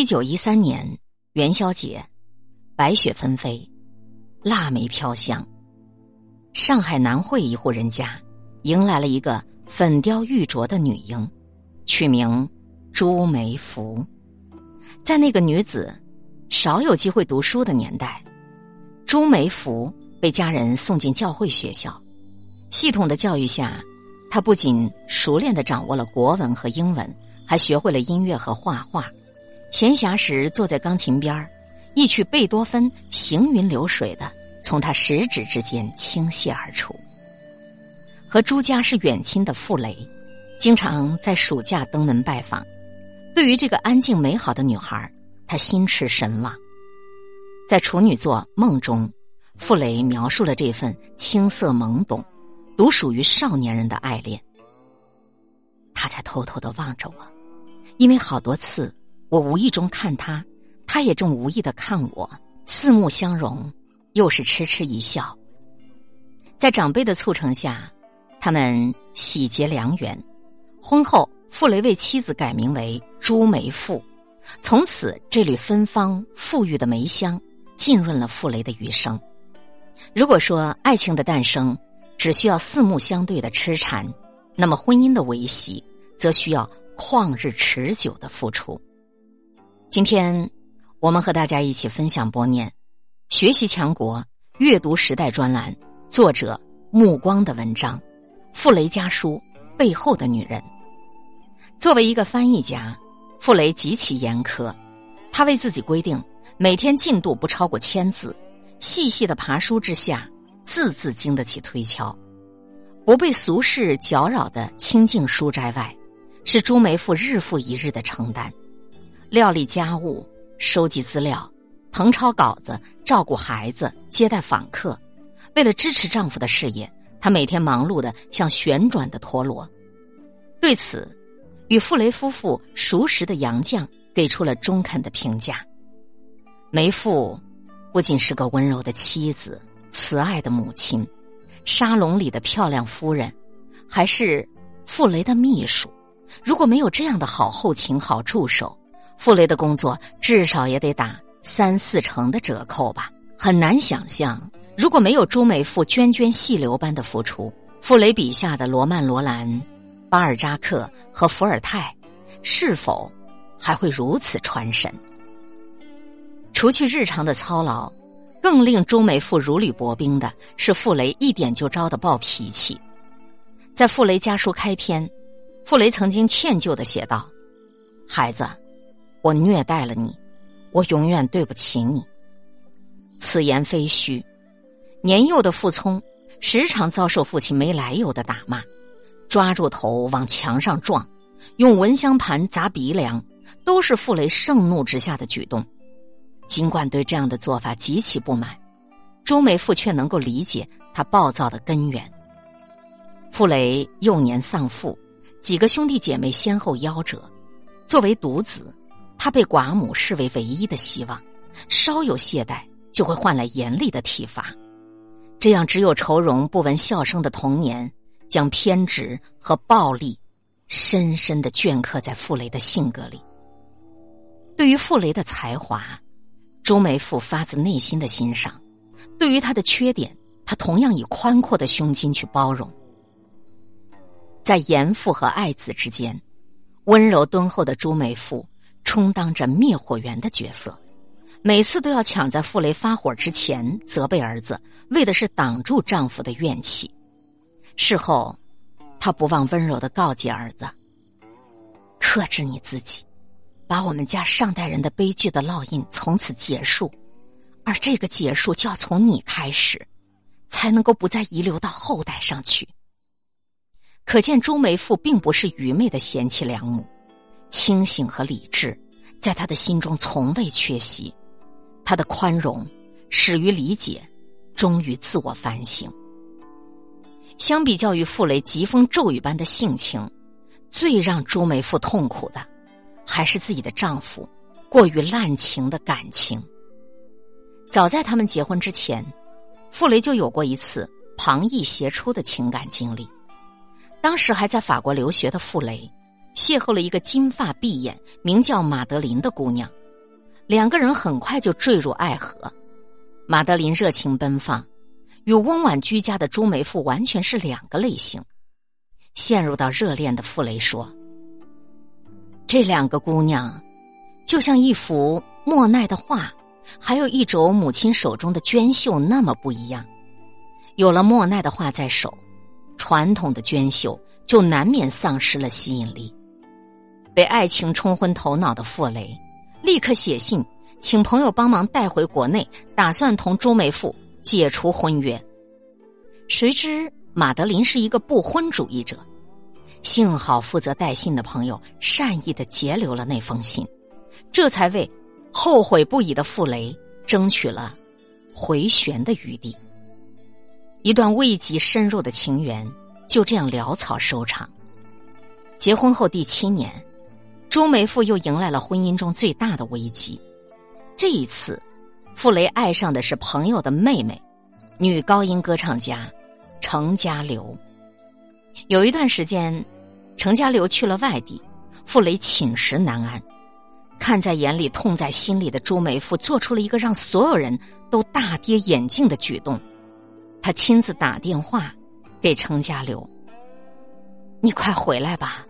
一九一三年元宵节，白雪纷飞，腊梅飘香。上海南汇一户人家迎来了一个粉雕玉琢的女婴，取名朱梅福。在那个女子少有机会读书的年代，朱梅福被家人送进教会学校。系统的教育下，她不仅熟练的掌握了国文和英文，还学会了音乐和画画。闲暇时坐在钢琴边儿，一曲贝多芬行云流水的从他食指之间倾泻而出。和朱家是远亲的傅雷，经常在暑假登门拜访。对于这个安静美好的女孩，他心驰神往。在处女作《梦》中，傅雷描述了这份青涩懵懂、独属于少年人的爱恋。他在偷偷的望着我，因为好多次。我无意中看他，他也正无意的看我，四目相融，又是痴痴一笑。在长辈的促成下，他们喜结良缘。婚后，傅雷为妻子改名为朱梅馥，从此这缕芬芳馥郁的梅香浸润了傅雷的余生。如果说爱情的诞生只需要四目相对的痴缠，那么婚姻的维系则需要旷日持久的付出。今天，我们和大家一起分享博念《学习强国阅读时代》专栏作者目光的文章《傅雷家书背后的女人》。作为一个翻译家，傅雷极其严苛，他为自己规定每天进度不超过千字，细细的爬书之下，字字经得起推敲，不被俗世搅扰的清净书斋外，是朱梅馥日复一日的承担。料理家务、收集资料、誊抄稿子、照顾孩子、接待访客，为了支持丈夫的事业，她每天忙碌的像旋转的陀螺。对此，与傅雷夫妇熟识的杨绛给出了中肯的评价：梅馥不仅是个温柔的妻子、慈爱的母亲、沙龙里的漂亮夫人，还是傅雷的秘书。如果没有这样的好后勤、好助手，傅雷的工作至少也得打三四成的折扣吧，很难想象，如果没有朱梅馥涓涓细流般的付出，傅雷笔下的罗曼·罗兰、巴尔扎克和伏尔泰，是否还会如此传神？除去日常的操劳，更令朱梅馥如履薄冰的是傅雷一点就招的暴脾气。在傅雷家书开篇，傅雷曾经歉疚的写道：“孩子。”我虐待了你，我永远对不起你。此言非虚。年幼的傅聪时常遭受父亲没来由的打骂，抓住头往墙上撞，用蚊香盘砸鼻梁，都是傅雷盛怒之下的举动。尽管对这样的做法极其不满，朱梅馥却能够理解他暴躁的根源。傅雷幼年丧父，几个兄弟姐妹先后夭折，作为独子。他被寡母视为唯一的希望，稍有懈怠就会换来严厉的体罚。这样只有愁容不闻笑声的童年，将偏执和暴力深深的镌刻在傅雷的性格里。对于傅雷的才华，朱梅馥发自内心的欣赏；对于他的缺点，他同样以宽阔的胸襟去包容。在严父和爱子之间，温柔敦厚的朱梅馥。充当着灭火员的角色，每次都要抢在傅雷发火之前责备儿子，为的是挡住丈夫的怨气。事后，她不忘温柔的告诫儿子：“克制你自己，把我们家上代人的悲剧的烙印从此结束，而这个结束就要从你开始，才能够不再遗留到后代上去。”可见朱梅馥并不是愚昧的贤妻良母。清醒和理智，在他的心中从未缺席。他的宽容始于理解，终于自我反省。相比较于傅雷疾风骤雨般的性情，最让朱梅馥痛苦的，还是自己的丈夫过于滥情的感情。早在他们结婚之前，傅雷就有过一次旁逸斜出的情感经历。当时还在法国留学的傅雷。邂逅了一个金发碧眼、名叫马德琳的姑娘，两个人很快就坠入爱河。马德琳热情奔放，与温婉居家的朱梅馥完全是两个类型。陷入到热恋的傅雷说：“这两个姑娘，就像一幅莫奈的画，还有一轴母亲手中的娟绣那么不一样。有了莫奈的画在手，传统的娟绣就难免丧失了吸引力。被爱情冲昏头脑的傅雷，立刻写信。”请朋友帮忙带回国内，打算同朱梅馥解除婚约。谁知马德琳是一个不婚主义者，幸好负责带信的朋友善意的截留了那封信，这才为后悔不已的傅雷争取了回旋的余地。一段未及深入的情缘就这样潦草收场。结婚后第七年，朱梅馥又迎来了婚姻中最大的危机。这一次，傅雷爱上的是朋友的妹妹，女高音歌唱家程家流。有一段时间，程家流去了外地，傅雷寝食难安。看在眼里、痛在心里的朱梅馥，做出了一个让所有人都大跌眼镜的举动。他亲自打电话给程家流：“你快回来吧，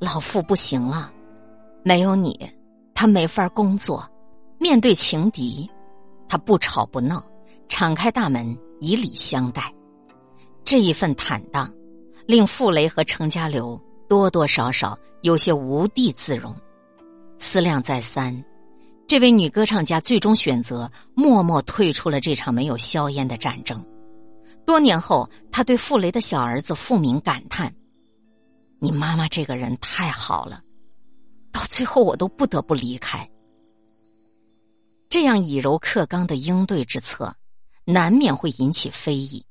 老傅不行了，没有你，他没法工作。”面对情敌，他不吵不闹，敞开大门以礼相待。这一份坦荡，令傅雷和程家流多多少少有些无地自容。思量再三，这位女歌唱家最终选择默默退出了这场没有硝烟的战争。多年后，他对傅雷的小儿子傅明感叹：“你妈妈这个人太好了，到最后我都不得不离开。”这样以柔克刚的应对之策，难免会引起非议。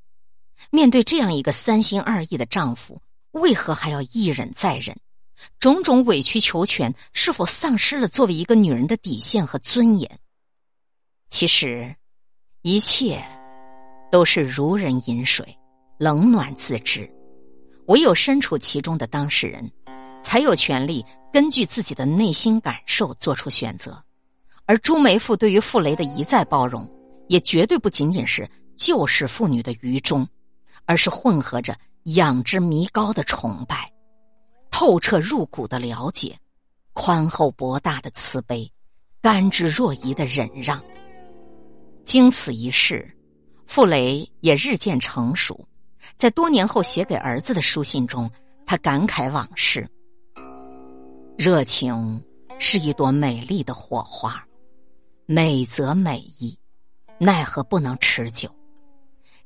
面对这样一个三心二意的丈夫，为何还要一忍再忍？种种委曲求全，是否丧失了作为一个女人的底线和尊严？其实，一切都是如人饮水，冷暖自知。唯有身处其中的当事人，才有权利根据自己的内心感受做出选择。而朱梅馥对于傅雷的一再包容，也绝对不仅仅是旧式妇女的愚忠，而是混合着仰之弥高的崇拜、透彻入骨的了解、宽厚博大的慈悲、甘之若饴的忍让。经此一事，傅雷也日渐成熟，在多年后写给儿子的书信中，他感慨往事：热情是一朵美丽的火花。美则美矣，奈何不能持久？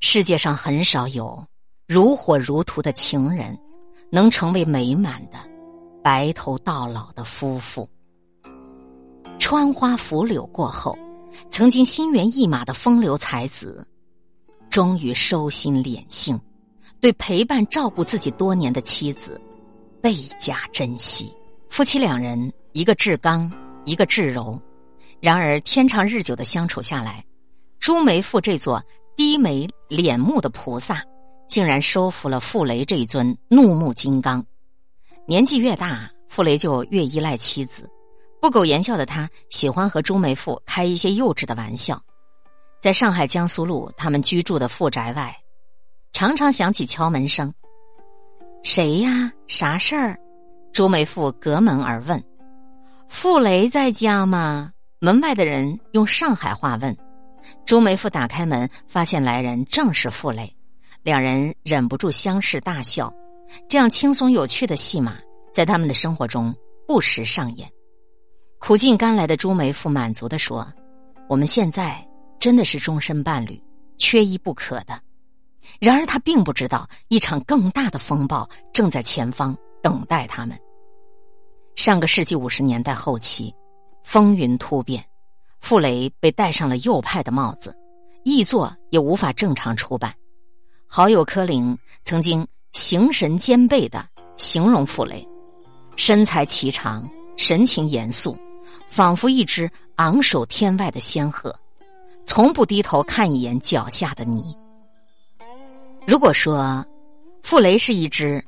世界上很少有如火如荼的情人，能成为美满的白头到老的夫妇。穿花拂柳过后，曾经心猿意马的风流才子，终于收心敛性，对陪伴照顾自己多年的妻子倍加珍惜。夫妻两人，一个至刚，一个至柔。然而，天长日久的相处下来，朱梅馥这座低眉敛目的菩萨，竟然收服了傅雷这一尊怒目金刚。年纪越大，傅雷就越依赖妻子。不苟言笑的他，喜欢和朱梅馥开一些幼稚的玩笑。在上海江苏路他们居住的富宅外，常常响起敲门声。谁呀？啥事儿？朱梅馥隔门而问：“傅雷在家吗？”门外的人用上海话问：“朱梅馥打开门，发现来人正是傅雷，两人忍不住相视大笑。这样轻松有趣的戏码，在他们的生活中不时上演。苦尽甘来的朱梅馥满足的说：“我们现在真的是终身伴侣，缺一不可的。”然而他并不知道，一场更大的风暴正在前方等待他们。上个世纪五十年代后期。风云突变，傅雷被戴上了右派的帽子，译作也无法正常出版。好友柯林曾经形神兼备的形容傅雷：身材颀长，神情严肃，仿佛一只昂首天外的仙鹤，从不低头看一眼脚下的泥。如果说傅雷是一只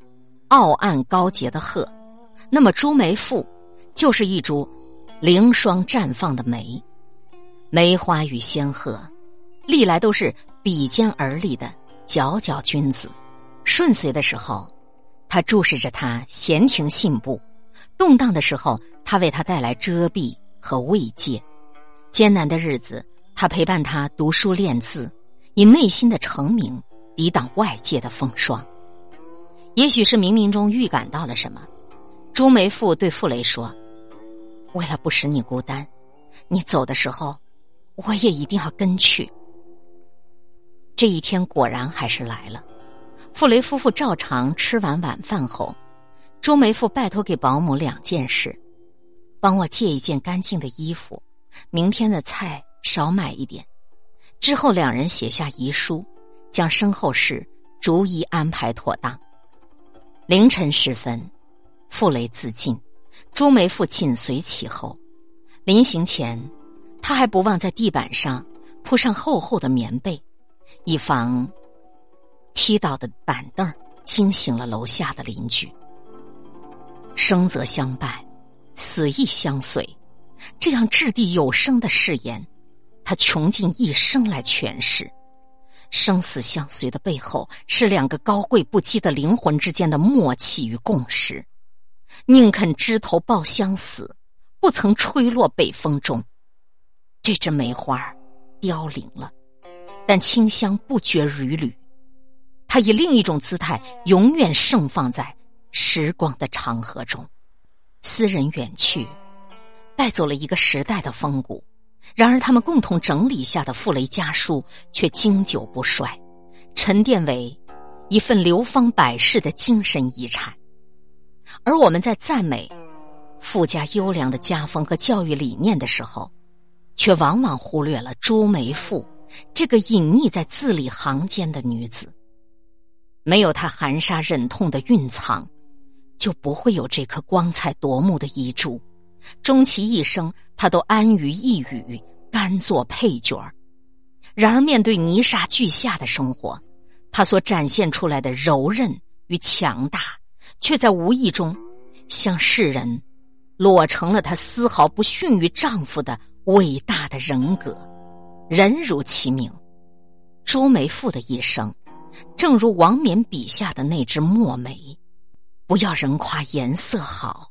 傲岸高洁的鹤，那么朱梅馥就是一株。凌霜绽放的梅，梅花与仙鹤，历来都是比肩而立的佼佼君子。顺遂的时候，他注视着他闲庭信步；动荡的时候，他为他带来遮蔽和慰藉；艰难的日子，他陪伴他读书练字，以内心的澄明抵挡外界的风霜。也许是冥冥中预感到了什么，朱梅馥对傅雷说：“为了不使你孤单，你走的时候，我也一定要跟去。”这一天果然还是来了。傅雷夫妇照常吃完晚饭后，朱梅馥拜托给保姆两件事：帮我借一件干净的衣服，明天的菜少买一点。之后两人写下遗书，将身后事逐一安排妥当。凌晨时分，傅雷自尽，朱梅馥紧随其后。临行前，他还不忘在地板上铺上厚厚的棉被，以防。踢倒的板凳惊醒了楼下的邻居。生则相伴，死亦相随，这样掷地有声的誓言，他穷尽一生来诠释。生死相随的背后，是两个高贵不羁的灵魂之间的默契与共识。宁肯枝头抱香死，不曾吹落北风中。这支梅花凋零了，但清香不绝缕缕。它以另一种姿态，永远盛放在时光的长河中。斯人远去，带走了一个时代的风骨。然而，他们共同整理下的傅雷家书却经久不衰，沉淀为一份流芳百世的精神遗产。而我们在赞美傅家优良的家风和教育理念的时候，却往往忽略了朱梅馥这个隐匿在字里行间的女子。没有她含沙忍痛的蕴藏，就不会有这颗光彩夺目的遗珠。终其一生，他都安于一隅，甘做配角儿。然而，面对泥沙俱下的生活，他所展现出来的柔韧与强大，却在无意中向世人裸成了他丝毫不逊于丈夫的伟大的人格。人如其名，朱梅馥的一生。正如王冕笔下的那只墨梅，不要人夸颜色好，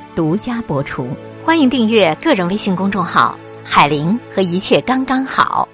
独家播出，欢迎订阅个人微信公众号“海林”和“一切刚刚好”。